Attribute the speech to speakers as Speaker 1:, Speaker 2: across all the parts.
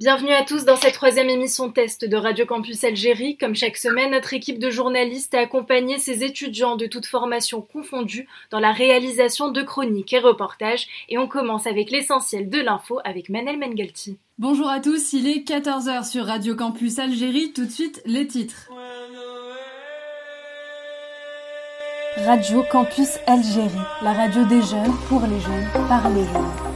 Speaker 1: Bienvenue à tous dans cette troisième émission test de Radio Campus Algérie. Comme chaque semaine, notre équipe de journalistes a accompagné ces étudiants de toutes formations confondues dans la réalisation de chroniques et reportages. Et on commence avec l'essentiel de l'info avec Manel Mengalti.
Speaker 2: Bonjour à tous, il est 14h sur Radio Campus Algérie. Tout de suite, les titres.
Speaker 1: Radio Campus Algérie, la radio des jeunes, pour les jeunes, par les jeunes.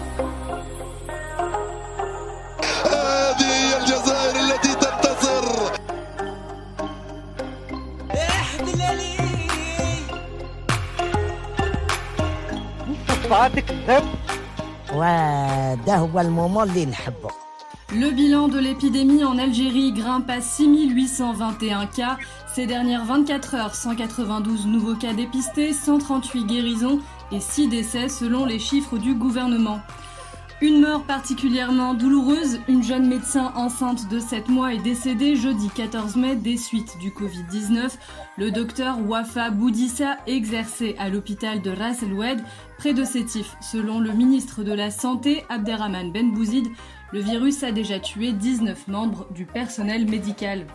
Speaker 2: Le bilan de l'épidémie en Algérie grimpe à 6821 cas. Ces dernières 24 heures, 192 nouveaux cas dépistés, 138 guérisons et 6 décès selon les chiffres du gouvernement. Une mort particulièrement douloureuse, une jeune médecin enceinte de 7 mois est décédée jeudi 14 mai des suites du Covid-19. Le docteur Wafa Boudissa exerçait à l'hôpital de Ras El Oued, près de Sétif. Selon le ministre de la Santé, Abderrahman Ben Bouzid, le virus a déjà tué 19 membres du personnel médical.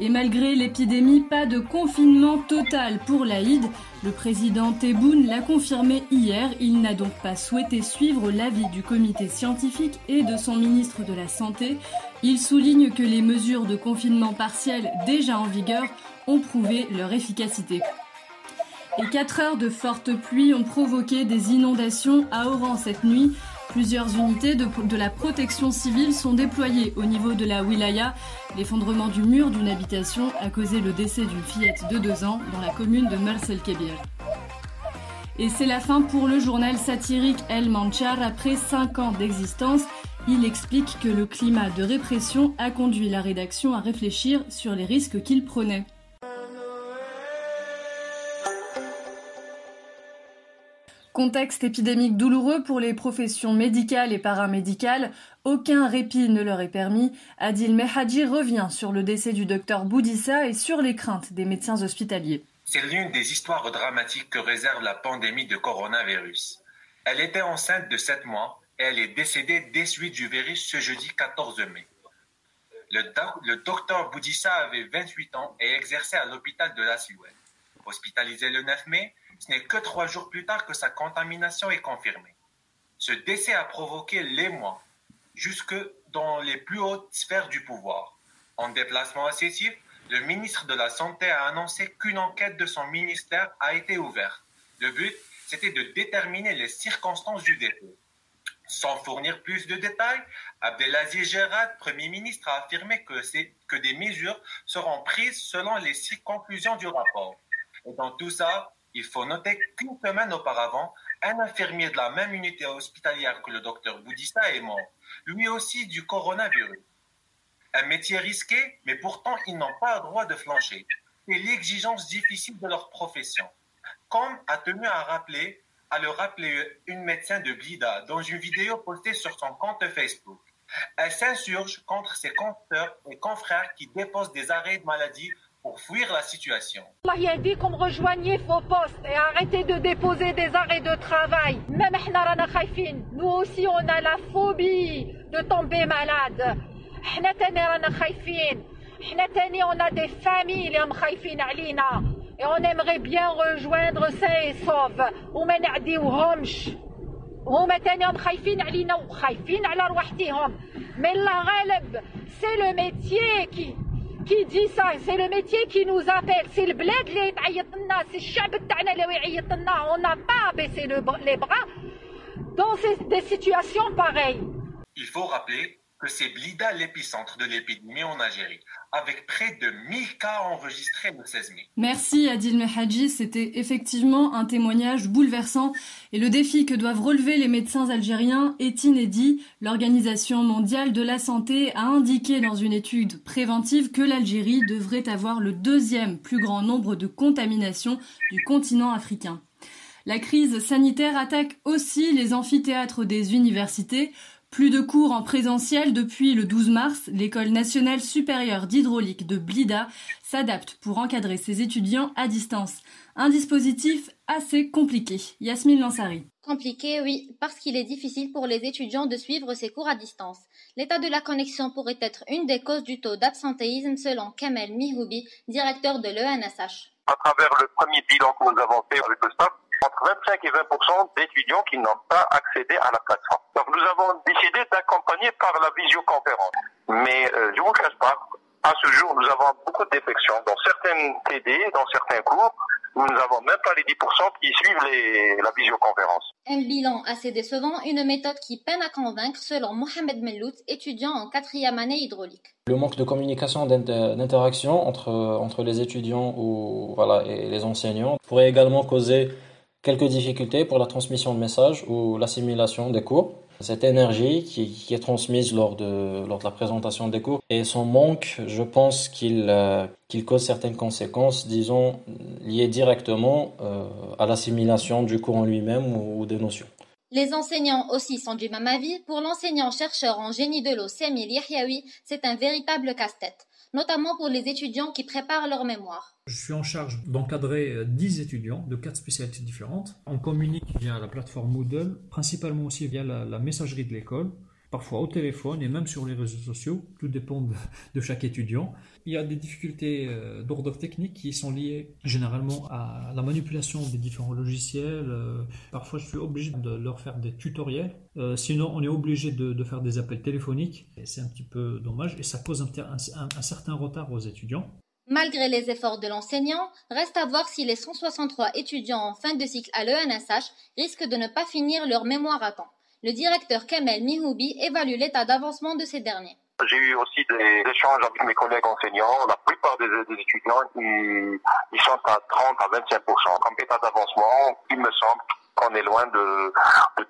Speaker 2: Et malgré l'épidémie, pas de confinement total pour l'Aïd. Le président Tebboune l'a confirmé hier. Il n'a donc pas souhaité suivre l'avis du comité scientifique et de son ministre de la Santé. Il souligne que les mesures de confinement partiel déjà en vigueur ont prouvé leur efficacité. Et 4 heures de fortes pluies ont provoqué des inondations à Oran cette nuit. Plusieurs unités de, la protection civile sont déployées au niveau de la wilaya. L'effondrement du mur d'une habitation a causé le décès d'une fillette de 2 ans dans la commune de Mersel Kebir. Et c'est la fin pour le journal satirique El Manchar. Après 5 ans d'existence, il explique que le climat de répression a conduit la rédaction à réfléchir sur les risques qu'il prenait. Contexte épidémique douloureux pour les professions médicales et paramédicales, aucun répit ne leur est permis. Adil Mehadji revient sur le décès du docteur Boudissa et sur les craintes des médecins hospitaliers.
Speaker 3: C'est l'une des histoires dramatiques que réserve la pandémie de coronavirus. Elle était enceinte de 7 mois et elle est décédée des suites du virus ce jeudi 14 mai. Le, docteur Boudissa avait 28 ans et exerçait à l'hôpital de la Silouette. Hospitalisé le 9 mai, ce n'est que trois jours plus tard que sa contamination est confirmée. Ce décès a provoqué l'émoi jusque dans les plus hautes sphères du pouvoir. En déplacement Sétif, le ministre de la Santé a annoncé qu'une enquête de son ministère a été ouverte. Le but, c'était de déterminer les circonstances du décès. Sans fournir plus de détails, Abdelaziz Gérard, Premier ministre, a affirmé que, que des mesures seront prises selon les conclusions du rapport. Et dans tout ça, il faut noter qu'une semaine auparavant, un infirmier de la même unité hospitalière que le docteur Boudista est mort, lui aussi du coronavirus. Un métier risqué, mais pourtant ils n'ont pas le droit de flancher. C'est l'exigence difficile de leur profession. Comme a tenu à rappeler, à le rappeler une médecin de Blida dans une vidéo postée sur son compte Facebook. Elle s'insurge contre ses compteurs et confrères qui déposent des arrêts de maladie pour fuir la situation.
Speaker 4: Allah a dit qu'on rejoignait vos postes et arrêtez de déposer des arrêts de travail. Même nous aussi on a la phobie de tomber malade. on a des familles et on aimerait bien rejoindre sains et saufs وما نعديوهمش هما تاني خايفين علينا وخايفين على رواحتهم mais la غالب c'est le métier qui qui dit ça? C'est le métier qui nous appelle. C'est le bled c'est le On n'a pas baissé les bras dans des situations pareilles.
Speaker 3: Il faut rappeler que c'est Blida l'épicentre de l'épidémie en Algérie, avec près de 1000 cas enregistrés le 16 mai.
Speaker 2: Merci Adil Mehadji, c'était effectivement un témoignage bouleversant et le défi que doivent relever les médecins algériens est inédit. L'Organisation mondiale de la santé a indiqué dans une étude préventive que l'Algérie devrait avoir le deuxième plus grand nombre de contaminations du continent africain. La crise sanitaire attaque aussi les amphithéâtres des universités. Plus de cours en présentiel depuis le 12 mars, l'École nationale supérieure d'hydraulique de Blida s'adapte pour encadrer ses étudiants à distance. Un dispositif assez compliqué. Yasmine Lansari.
Speaker 5: Compliqué, oui, parce qu'il est difficile pour les étudiants de suivre ces cours à distance. L'état de la connexion pourrait être une des causes du taux d'absentéisme selon Kamel Mihoubi, directeur de l'ENSH.
Speaker 6: À travers le premier bilan que nous avons fait avec le staff, entre 25 et 20 d'étudiants qui n'ont pas accédé à la plateforme. Donc nous avons décidé d'accompagner par la visioconférence. Mais euh, je vous cache pas, à ce jour, nous avons beaucoup de défections. Dans certaines TD, dans certains cours, nous n'avons même pas les 10% qui suivent la visioconférence.
Speaker 5: Un bilan assez décevant, une méthode qui peine à convaincre selon Mohamed Mellout, étudiant en quatrième année hydraulique.
Speaker 7: Le manque de communication, d'interaction entre, entre les étudiants ou, voilà, et les enseignants pourrait également causer quelques difficultés pour la transmission de messages ou l'assimilation des cours. Cette énergie qui, est transmise lors de, lors de la présentation des cours et son manque, je pense qu'il euh, cause certaines conséquences, disons, liées directement euh, à l'assimilation du cours en lui-même ou, des notions.
Speaker 5: Les enseignants aussi sont du même avis. Pour l'enseignant-chercheur en génie de l'eau Semil Yahyaoui, c'est un véritable casse-tête notamment pour les étudiants qui préparent leur mémoire.
Speaker 8: Je suis en charge d'encadrer 10 étudiants de 4 spécialités différentes. On communique via la plateforme Moodle, principalement aussi via la, messagerie de l'école, parfois au téléphone et même sur les réseaux sociaux, tout dépend de chaque étudiant. Il y a des difficultés euh, d'ordre technique qui sont liées généralement à la manipulation des différents logiciels. Euh, parfois, je suis obligé de leur faire des tutoriels. Euh, sinon, on est obligé de, faire des appels téléphoniques. C'est un petit peu dommage et ça cause un, certain retard aux étudiants.
Speaker 5: Malgré les efforts de l'enseignant, reste à voir si les 163 étudiants en fin de cycle à l'ENSH risquent de ne pas finir leur mémoire à temps. Le directeur Kamel Mihoubi évalue l'état d'avancement de ces derniers.
Speaker 6: J'ai eu aussi des échanges avec mes collègues enseignants. La plupart des, étudiants, ils, sont à 30 à 25 Comme état d'avancement, il me semble qu'on est loin de,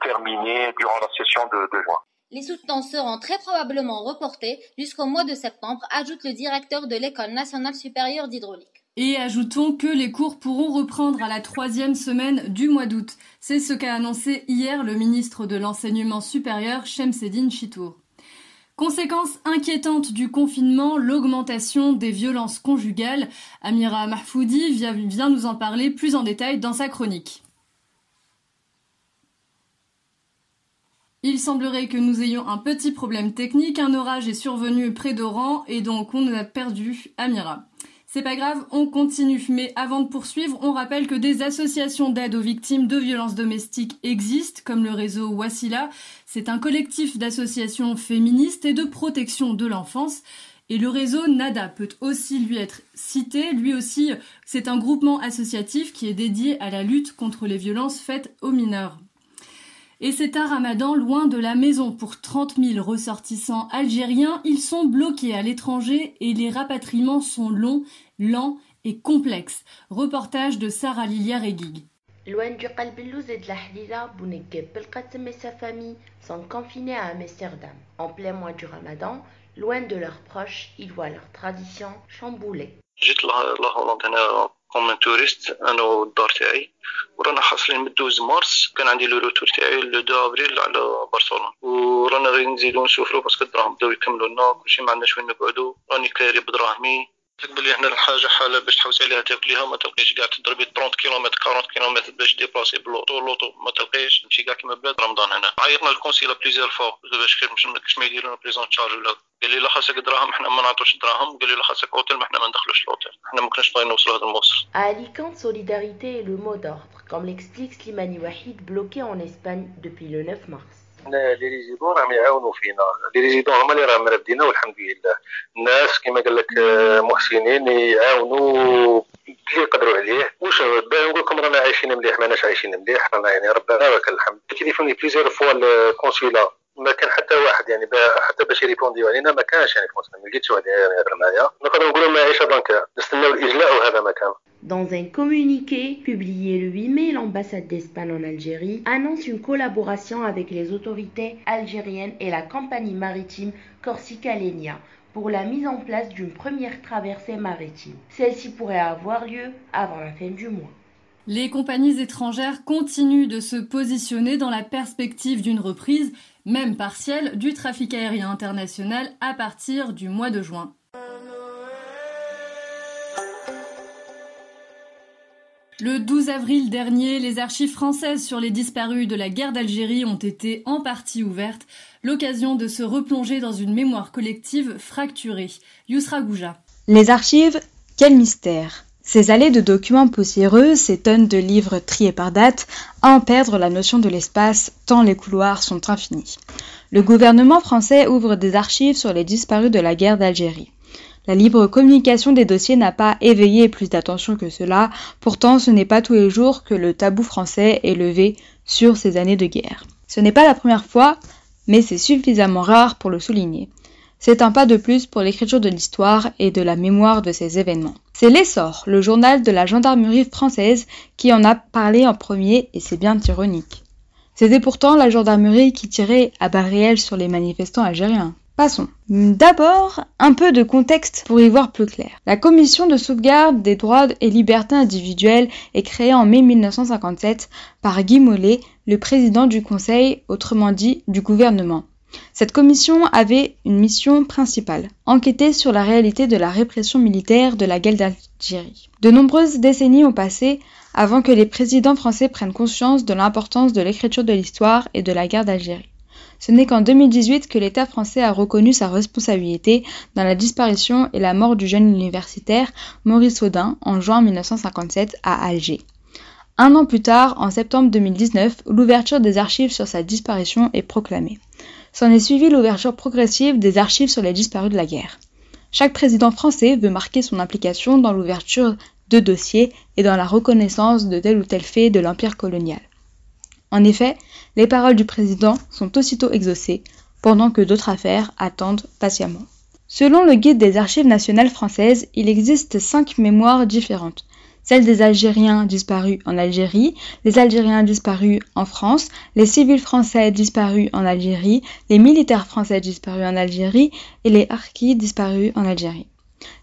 Speaker 6: terminer durant la session de, de juin.
Speaker 5: Les soutenants seront très probablement reportés jusqu'au mois de septembre, ajoute le directeur de l'École nationale supérieure d'hydraulique.
Speaker 2: Et ajoutons que les cours pourront reprendre à la troisième semaine du mois d'août. C'est ce qu'a annoncé hier le ministre de l'Enseignement supérieur, Shemseddin Chitour. Conséquence inquiétante du confinement, l'augmentation des violences conjugales. Amira Mahfoudi vient nous en parler plus en détail dans sa chronique. Il semblerait que nous ayons un petit problème technique, un orage est survenu près d'Oran et donc on a perdu Amira. C'est pas grave, on continue. Mais avant de poursuivre, on rappelle que des associations d'aide aux victimes de violences domestiques existent, comme le réseau Wassila. C'est un collectif d'associations féministes et de protection de l'enfance. Et le réseau NADA peut aussi lui être cité. Lui aussi, c'est un groupement associatif qui est dédié à la lutte contre les violences faites aux mineurs. Et c'est un ramadan loin de la maison. Pour 30 000 ressortissants algériens, ils sont bloqués à l'étranger et les rapatriements sont longs, lents et complexes. Reportage de Sarah Lilia Regig.
Speaker 9: Loin du Qalbillouz et de la Hadida, Bounegheb Belqatem et sa famille sont confinés à Amsterdam. En plein mois du ramadan, loin de leurs proches, ils voient leurs traditions chamboulées.
Speaker 10: كوم توريست أنا والدار تاعي. ورانا حاصلين من 12 مارس كان عندي لو روتور تاعي لو 2 أبريل على برشلونة. ورانا غير نزيدو نسوفرو باسكو الدراهم بداو يكملوا لنا كلشي ما عندناش وين نقعدو. راني كاري بدراهمي. بلي هنا الحاجة حالة باش تحوس عليها تاكليها ما تلقيش كاع تضربي 30 كيلومتر 40 كيلومتر باش ديبلاسي بلوطو اللوطو ما تلقيش تمشي كاع كيما بلاد رمضان هنا. عيطنا للكونسيلا بليزيور فوا باش باش ما يديروا بريزون تشارج ولا. قال لي لا خاصك دراهم إحنا ما نعطوش دراهم. قال لي لا خاصك أوتيل ما إحنا ما ندخلوش الأوتيل. إحنا ما كناش باغيين نوصلوا هذا الموصل
Speaker 9: Alicante, solidarité est le mot d'ordre, comme l'explique Slimani Wahid, bloqué Espagne depuis le 9 mars.
Speaker 10: لي ريزيدون راهم يعاونوا فينا. لي ريزيدون هما اللي راهم مردينا والحمد لله. الناس كما قال لك محسنين يعاونوا اللي يقدروا عليه. واش نقول لكم رانا عايشين مليح ماناش عايشين مليح. رانا يعني ربنا لك الحمد. تليفوني بليزيور فوا الكونسيلا ما كان حتى واحد يعني حتى باش يريبونديو علينا ما كانش يعني ما لقيتش واحد يهضر معايا نقدر نقولوا معيشه بنكا نستناو الاجلاء وهذا ما كان
Speaker 9: Dans un communiqué publié le 8 mai, l'ambassade d'Espagne en Algérie annonce une collaboration avec les autorités algériennes et la compagnie maritime Corsica Lenia pour la mise en place d'une première traversée maritime. Celle-ci pourrait avoir lieu avant la fin du mois.
Speaker 2: Les compagnies étrangères continuent de se positionner dans la perspective d'une reprise, même partielle, du trafic aérien international à partir du mois de juin. Le 12 avril dernier, les archives françaises sur les disparus de la guerre d'Algérie ont été en partie ouvertes, l'occasion de se replonger dans une mémoire collective fracturée. Yousra Gouja.
Speaker 11: Les archives, quel mystère ces allées de documents poussiéreux, ces tonnes de livres triés par date, en perdre la notion de l'espace tant les couloirs sont infinis. Le gouvernement français ouvre des archives sur les disparus de la guerre d'Algérie. La libre communication des dossiers n'a pas éveillé plus d'attention que cela, pourtant ce n'est pas tous les jours que le tabou français est levé sur ces années de guerre. Ce n'est pas la première fois, mais c'est suffisamment rare pour le souligner. C'est un pas de plus pour l'écriture de l'histoire et de la mémoire de ces événements. C'est l'essor, le journal de la gendarmerie française, qui en a parlé en premier et c'est bien ironique. C'était pourtant la gendarmerie qui tirait à balles réelles sur les manifestants algériens. Passons. D'abord, un peu de contexte pour y voir plus clair. La commission de sauvegarde des droits et libertés individuelles est créée en mai 1957 par Guy Mollet, le président du Conseil, autrement dit du gouvernement. Cette commission avait une mission principale, enquêter sur la réalité de la répression militaire de la guerre d'Algérie. De nombreuses décennies ont passé avant que les présidents français prennent conscience de l'importance de l'écriture de l'histoire et de la guerre d'Algérie. Ce n'est qu'en 2018 que l'État français a reconnu sa responsabilité dans la disparition et la mort du jeune universitaire Maurice Audin en juin 1957 à Alger. Un an plus tard, en septembre 2019, l'ouverture des archives sur sa disparition est proclamée. S'en est suivie l'ouverture progressive des archives sur les disparus de la guerre. Chaque président français veut marquer son implication dans l'ouverture de dossiers et dans la reconnaissance de tel ou tel fait de l'empire colonial. En effet, les paroles du président sont aussitôt exaucées, pendant que d'autres affaires attendent patiemment. Selon le guide des archives nationales françaises, il existe cinq mémoires différentes, celle des Algériens disparus en Algérie, les Algériens disparus en France, les civils français disparus en Algérie, les militaires français disparus en Algérie et les harkis disparus en Algérie.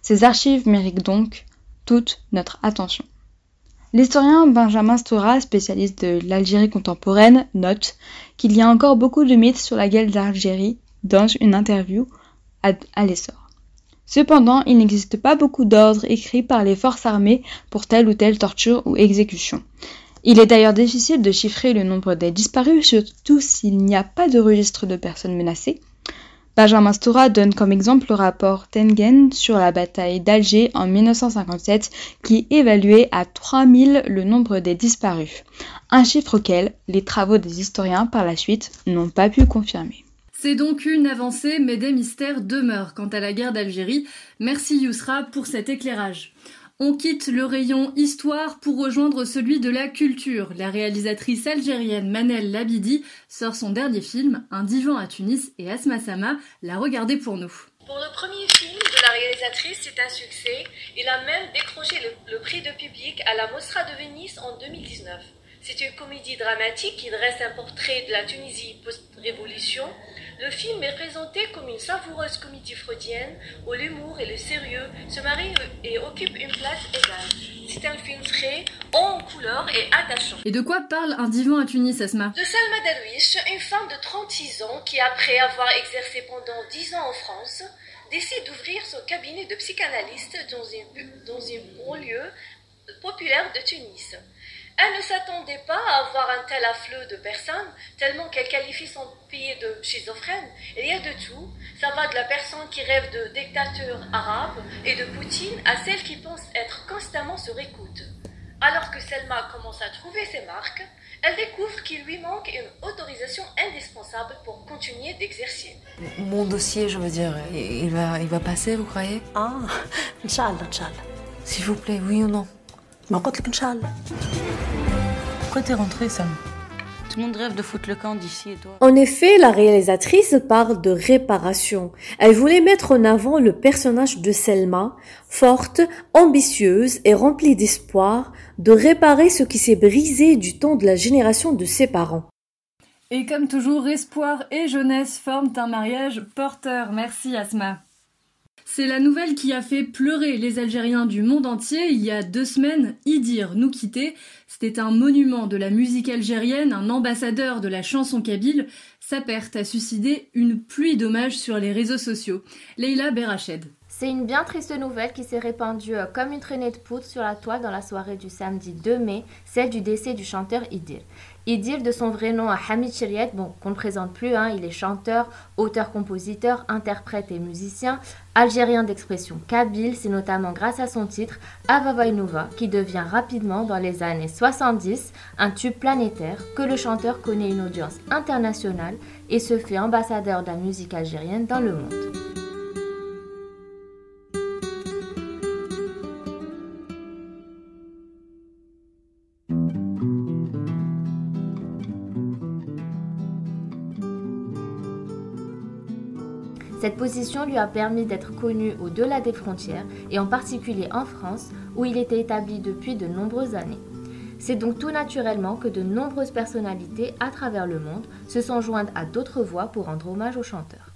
Speaker 11: Ces archives méritent donc toute notre attention. L'historien Benjamin Stora, spécialiste de l'Algérie contemporaine, note qu'il y a encore beaucoup de mythes sur la guerre d'Algérie dans une interview à l'essor. Cependant, il n'existe pas beaucoup d'ordres écrits par les forces armées pour telle ou telle torture ou exécution. Il est d'ailleurs difficile de chiffrer le nombre des disparus, surtout s'il n'y a pas de registre de personnes menacées. Benjamin Stora donne comme exemple le rapport Tengen sur la bataille d'Alger en 1957 qui évaluait à 3000 le nombre des disparus, un chiffre auquel les travaux des historiens par la suite n'ont pas pu confirmer.
Speaker 2: C'est donc une avancée, mais des mystères demeurent quant à la guerre d'Algérie. Merci Yousra pour cet éclairage. On quitte le rayon histoire pour rejoindre celui de la culture. La réalisatrice algérienne Manel Labidi sort son dernier film, Un divan à Tunis, et Asma Sama l'a regardé pour nous.
Speaker 12: Pour le premier film de la réalisatrice, c'est un succès. Il a même décroché le, le prix de public à la Mostra de Venise en 2019. C'est une comédie dramatique qui dresse un portrait de la Tunisie post-révolution le film est présenté comme une savoureuse comédie freudienne où l'humour et le sérieux se marient et occupent une place égale. C'est un film frais, en couleur et attachant.
Speaker 2: Et de quoi parle un divan à Tunis, Asma?
Speaker 12: De Salma Darwish, une femme de 36 ans qui, après avoir exercé pendant 10 ans en France, décide d'ouvrir son cabinet de psychanalyste dans une, dans une banlieue populaire de Tunis. Elle ne s'attendait pas à avoir un tel afflux de personnes, tellement qu'elle qualifie son pays de schizophrène. Il y a de tout. Ça va de la personne qui rêve de dictature arabe et de Poutine à celle qui pense être constamment sur écoute. Alors que Selma commence à trouver ses marques, elle découvre qu'il lui manque une autorisation indispensable pour continuer d'exercer.
Speaker 13: Mon dossier, je veux dire, il va, il va passer, vous croyez?
Speaker 14: Ah, Inch'Allah, Inch'Allah.
Speaker 13: S'il vous plaît, oui ou non?
Speaker 14: Rentrée, Sam?
Speaker 13: Tout le monde rêve de foutre le camp d'ici et toi.
Speaker 15: En effet, la réalisatrice parle de réparation. Elle voulait mettre en avant le personnage de Selma, forte, ambitieuse et remplie d'espoir, de réparer ce qui s'est brisé du temps de la génération de ses parents.
Speaker 2: Et comme toujours, espoir et jeunesse forment un mariage porteur. Merci Asma. C'est la nouvelle qui a fait pleurer les Algériens du monde entier il y a deux semaines. Idir nous quitter. C'était un monument de la musique algérienne, un ambassadeur de la chanson kabyle. Sa perte a suscité une pluie d'hommages sur les réseaux sociaux. Leila Berached.
Speaker 16: C'est une bien triste nouvelle qui s'est répandue euh, comme une traînée de poudre sur la toile dans la soirée du samedi 2 mai, celle du décès du chanteur Idir. Idir, de son vrai nom Hamid Chiriet, bon, qu'on ne présente plus, hein, il est chanteur, auteur-compositeur, interprète et musicien, algérien d'expression kabyle, c'est notamment grâce à son titre Avavainova qui devient rapidement dans les années 70 un tube planétaire que le chanteur connaît une audience internationale et se fait ambassadeur de la musique algérienne dans le monde. Cette position lui a permis d'être connu au-delà des frontières et en particulier en France où il était établi depuis de nombreuses années. C'est donc tout naturellement que de nombreuses personnalités à travers le monde se sont jointes à d'autres voix pour rendre hommage au chanteur.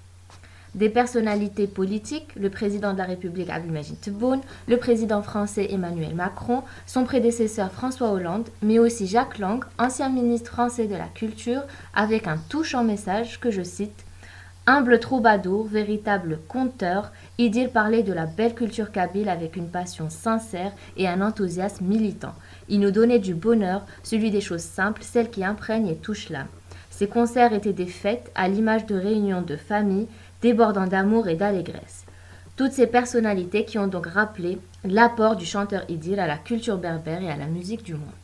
Speaker 16: Des personnalités politiques, le président de la République Abdelmajid Tebboune, le président français Emmanuel Macron, son prédécesseur François Hollande, mais aussi Jacques Lang, ancien ministre français de la Culture, avec un touchant message que je cite Humble troubadour, véritable conteur, Idir parlait de la belle culture kabyle avec une passion sincère et un enthousiasme militant. Il nous donnait du bonheur, celui des choses simples, celles qui imprègnent et touchent l'âme. Ses concerts étaient des fêtes à l'image de réunions de famille, débordant d'amour et d'allégresse. Toutes ces personnalités qui ont donc rappelé l'apport du chanteur Idir à la culture berbère et à la musique du monde.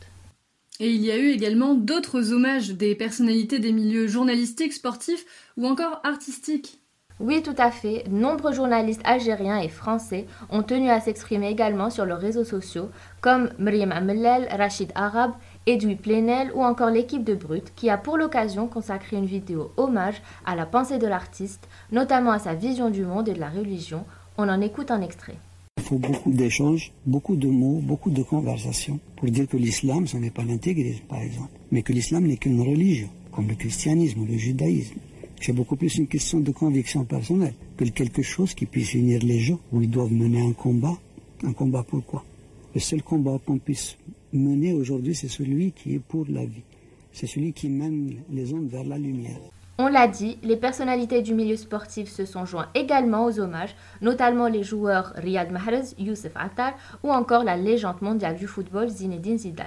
Speaker 2: Et il y a eu également d'autres hommages des personnalités des milieux journalistiques, sportifs ou encore artistiques.
Speaker 16: Oui, tout à fait. Nombreux journalistes algériens et français ont tenu à s'exprimer également sur leurs réseaux sociaux, comme Mriem Amellel, Rachid Arab, Edoui Plenel ou encore l'équipe de Brut, qui a pour l'occasion consacré une vidéo hommage à la pensée de l'artiste, notamment à sa vision du monde et de la religion. On en écoute un extrait.
Speaker 17: Il faut beaucoup d'échanges, beaucoup de mots, beaucoup de conversations pour dire que l'islam, ce n'est pas l'intégrisme, par exemple, mais que l'islam n'est qu'une religion, comme le christianisme ou le judaïsme. C'est beaucoup plus une question de conviction personnelle que quelque chose qui puisse unir les gens, où ils doivent mener un combat. Un combat pourquoi Le seul combat qu'on puisse mener aujourd'hui, c'est celui qui est pour la vie. C'est celui qui mène les hommes vers la lumière.
Speaker 16: On l'a dit, les personnalités du milieu sportif se sont joints également aux hommages, notamment les joueurs Riyad Mahrez, Youssef Attar ou encore la légende mondiale du football Zinedine Zidane.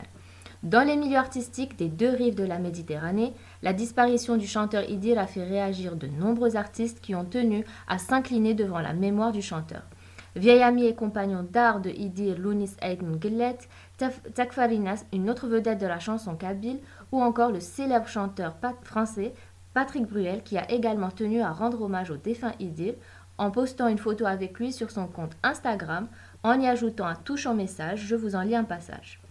Speaker 16: Dans les milieux artistiques des deux rives de la Méditerranée, la disparition du chanteur Idir a fait réagir de nombreux artistes qui ont tenu à s'incliner devant la mémoire du chanteur. Vieil ami et compagnon d'art de Idir, Lounis Aydin Gillet, Takfarinas, une autre vedette de la chanson kabyle, ou encore le célèbre chanteur français Patrick Bruel qui a également tenu à rendre hommage au défunt Idir en postant une photo avec lui sur son compte Instagram en y ajoutant un touchant message, je vous en lis un passage.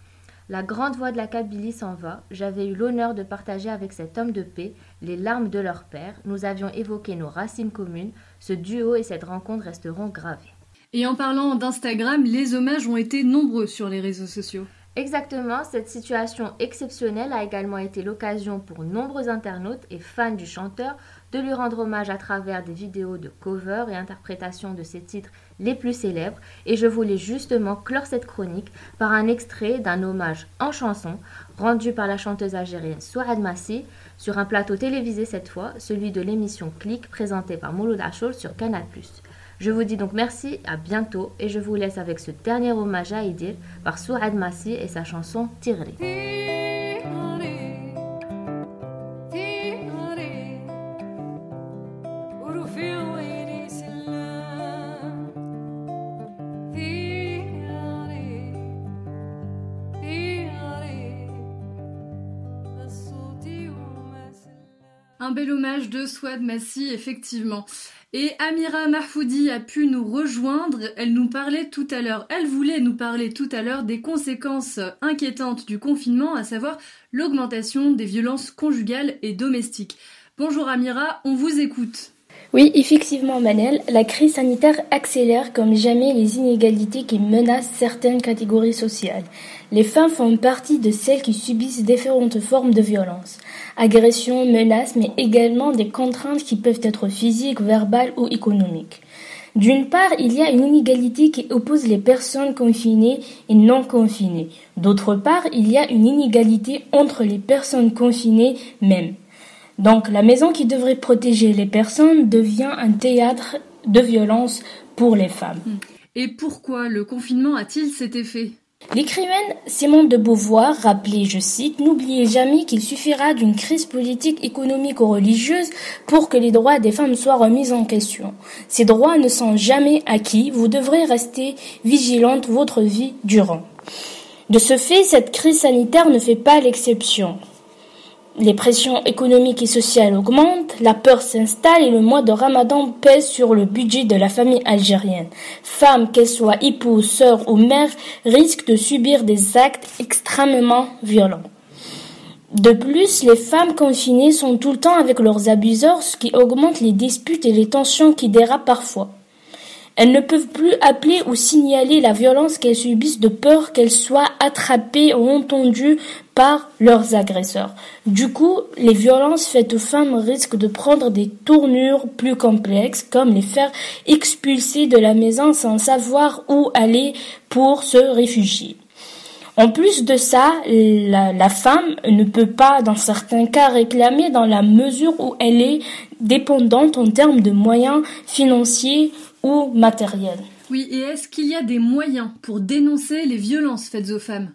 Speaker 16: La grande voix de la Kabylie s'en va, j'avais eu l'honneur de partager avec cet homme de paix les larmes de leur père, nous avions évoqué nos racines communes, ce duo et cette rencontre resteront gravés.
Speaker 2: Et en parlant d'Instagram, les hommages ont été nombreux sur les réseaux sociaux.
Speaker 16: Exactement, cette situation exceptionnelle a également été l'occasion pour nombreux internautes et fans du chanteur de lui rendre hommage à travers des vidéos de cover et interprétation de ses titres les plus célèbres et je voulais justement clore cette chronique par un extrait d'un hommage en chanson rendu par la chanteuse algérienne Souad Massi sur un plateau télévisé cette fois, celui de l'émission Click présentée par Mouloud Achour sur Canal+. Je vous dis donc merci, à bientôt et je vous laisse avec ce dernier hommage à Idir par Souad Massi et sa chanson Tirri.
Speaker 2: Un bel hommage de Souad Massi, effectivement. Et Amira Mahfoudi a pu nous rejoindre. Elle nous parlait tout à l'heure, elle voulait nous parler tout à l'heure des conséquences inquiétantes du confinement, à savoir l'augmentation des violences conjugales et domestiques. Bonjour Amira, on vous écoute.
Speaker 18: Oui, effectivement, Manel, la crise sanitaire accélère comme jamais les inégalités qui menacent certaines catégories sociales. Les femmes font partie de celles qui subissent différentes formes de violence, agressions, menaces, mais également des contraintes qui peuvent être physiques, verbales ou économiques. D'une part, il y a une inégalité qui oppose les personnes confinées et non confinées. D'autre part, il y a une inégalité entre les personnes confinées mêmes. Donc la maison qui devrait protéger les personnes devient un théâtre de violence pour les femmes.
Speaker 2: Et pourquoi le confinement a-t-il cet effet?
Speaker 18: L'écrivaine Simone de Beauvoir rappelait, je cite, N'oubliez jamais qu'il suffira d'une crise politique, économique ou religieuse pour que les droits des femmes soient remis en question. Ces droits ne sont jamais acquis, vous devrez rester vigilante votre vie durant. De ce fait, cette crise sanitaire ne fait pas l'exception les pressions économiques et sociales augmentent, la peur s'installe et le mois de Ramadan pèse sur le budget de la famille algérienne. Femmes, qu'elles soient épouses, sœurs ou mères, risquent de subir des actes extrêmement violents. De plus, les femmes confinées sont tout le temps avec leurs abuseurs, ce qui augmente les disputes et les tensions qui dérapent parfois. Elles ne peuvent plus appeler ou signaler la violence qu'elles subissent de peur qu'elles soient attrapées ou entendues par leurs agresseurs. Du coup, les violences faites aux femmes risquent de prendre des tournures plus complexes, comme les faire expulser de la maison sans savoir où aller pour se réfugier. En plus de ça, la, la, femme ne peut pas, dans certains cas, réclamer dans la mesure où elle est dépendante en termes de moyens financiers ou matériels.
Speaker 2: Oui, et est-ce qu'il y a des moyens pour dénoncer les violences faites aux femmes?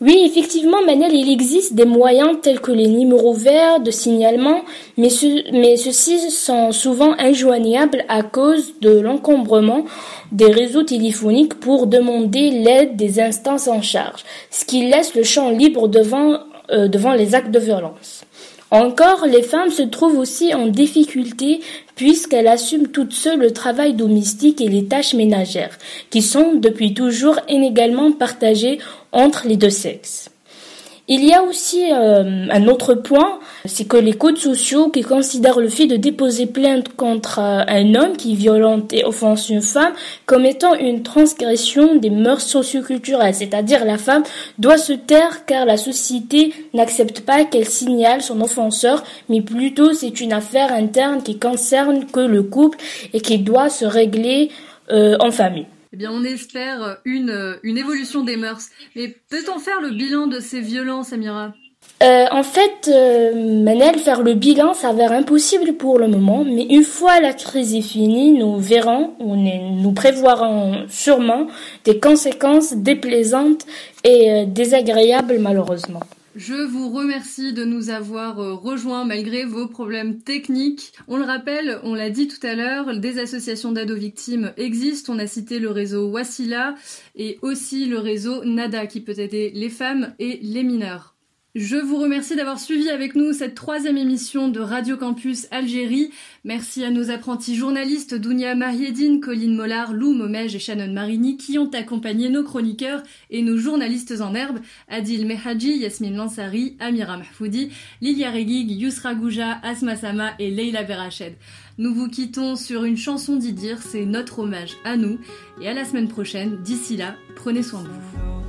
Speaker 18: Oui, effectivement, Manel, il existe des moyens tels que les numéros verts de signalement, mais, mais ceux-ci sont souvent injoignables à cause de l'encombrement des réseaux téléphoniques pour demander l'aide des instances en charge, ce qui laisse le champ libre devant, euh, devant les actes de violence. Encore, les femmes se trouvent aussi en difficulté puisqu'elles assument toutes seules le travail domestique et les tâches ménagères, qui sont depuis toujours inégalement partagées entre les deux sexes. Il y a aussi euh, un autre point, c'est que les codes sociaux qui considèrent le fait de déposer plainte contre euh, un homme qui violente et offense une femme comme étant une transgression des mœurs socioculturelles, c'est-à-dire la femme doit se taire car la société n'accepte pas qu'elle signale son offenseur, mais plutôt c'est une affaire interne qui concerne que le couple et qui doit se régler euh, en famille.
Speaker 2: Eh bien, on espère une, une évolution des mœurs. Mais peut-on faire le bilan de ces violences, Amira?
Speaker 18: Euh, en fait, euh, Manel, faire le bilan s'avère impossible pour le moment, mais une fois la crise est finie, nous verrons, ou nous prévoirons sûrement des conséquences déplaisantes et euh, désagréables malheureusement.
Speaker 2: Je vous remercie de nous avoir euh, rejoints malgré vos problèmes techniques. On le rappelle, on l'a dit tout à l'heure, des associations d'aide aux victimes existent. On a cité le réseau Wassila et aussi le réseau NADA qui peut aider les femmes et les mineurs. Je vous remercie d'avoir suivi avec nous cette troisième émission de Radio Campus Algérie. Merci à nos apprentis journalistes Dounia Mahiedine, Colline Mollard, Lou Momej et Shannon Marini qui ont accompagné nos chroniqueurs et nos journalistes en herbe, Adil Mehadji, Yasmine Lansari, Amira Mahfoudi, Lilia Regig, Yusra Gouja, Asma Sama et Leila Berached. Nous vous quittons sur une chanson d'Idir, c'est notre hommage à nous et à la semaine prochaine. D'ici là, prenez soin de vous.